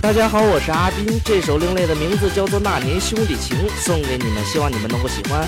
大家好，我是阿斌，这首另类的名字叫做《那年兄弟情》，送给你们，希望你们能够喜欢。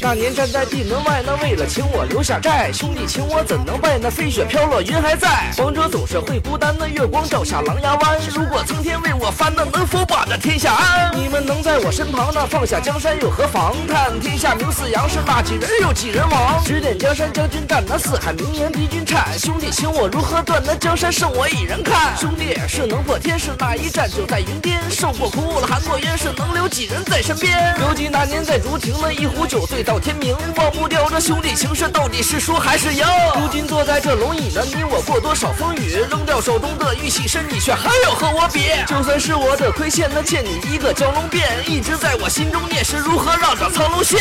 那年站在地门外，那为了情我留下债，兄弟情我怎能败？那飞雪飘落，云还在。王者总是会孤单，那月光照下狼牙湾。如果苍天为我翻，那能否把这天下安？你们能在我身旁，那放下江山又何妨？看天下名似杨氏，那几人又几人亡？指点江山将军战，那四海名言敌军颤。兄弟情我如何断？那江山剩我一人看。兄弟是能破天，是那一战就在云巅。受过苦了，含过冤，是能留几人在身边？犹记那年在竹亭，那一壶酒醉到。天明，忘不掉这兄弟情深，到底是输还是赢？如今坐在这龙椅呢，你我过多少风雨，扔掉手中的玉器身，你却还要和我比。就算是我的亏欠，那欠你一个蛟龙变，一直在我心中念，是如何让这苍龙现？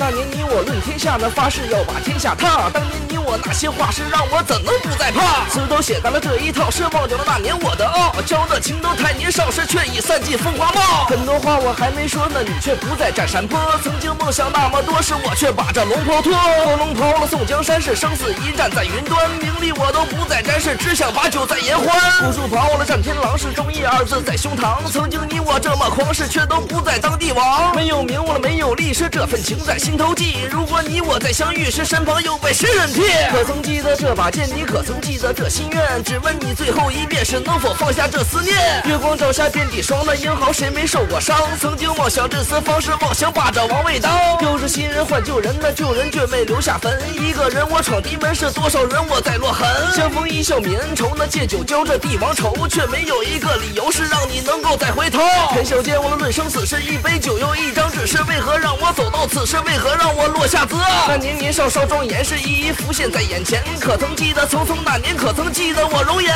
那年你我论天下，那发誓要把天下踏。当年你我那些话是让我怎能不再怕？词都写在了这一套，是忘掉了那年我的傲。交的情都太年少时，却已散尽风华貌。很多话我还没说呢，你却不在占山坡。曾经梦想那么多，是我却把这龙袍脱。脱龙袍了，宋江山是生死一战在云端，名利我都不再沾，是只想把酒在言欢。古树袍了，战天狼是忠义二字在胸膛。曾经你我这么狂是，却都不再当帝王。没有名了，没有利，是这份情在心。心头记，如果你我再相遇时，身旁又被谁人替？可曾记得这把剑？你可曾记得这心愿？只问你最后一遍，是能否放下这思念？月光照下遍地霜，那英豪谁没受过伤？曾经妄想这此方式，妄想把这王位当。又是新人换旧人，那旧人却没留下坟。一个人我闯敌门，是多少人我在落痕？相逢一笑泯恩仇，那借酒浇这帝王愁，却没有一个理由是让你能够再回头。天笑间，我论生死，是一杯酒又一张纸，是为何让我走到此时？为何让我落下责？那年年少少庄严，是一一浮现在眼前。可曾记得匆匆那年？可曾记得我容颜？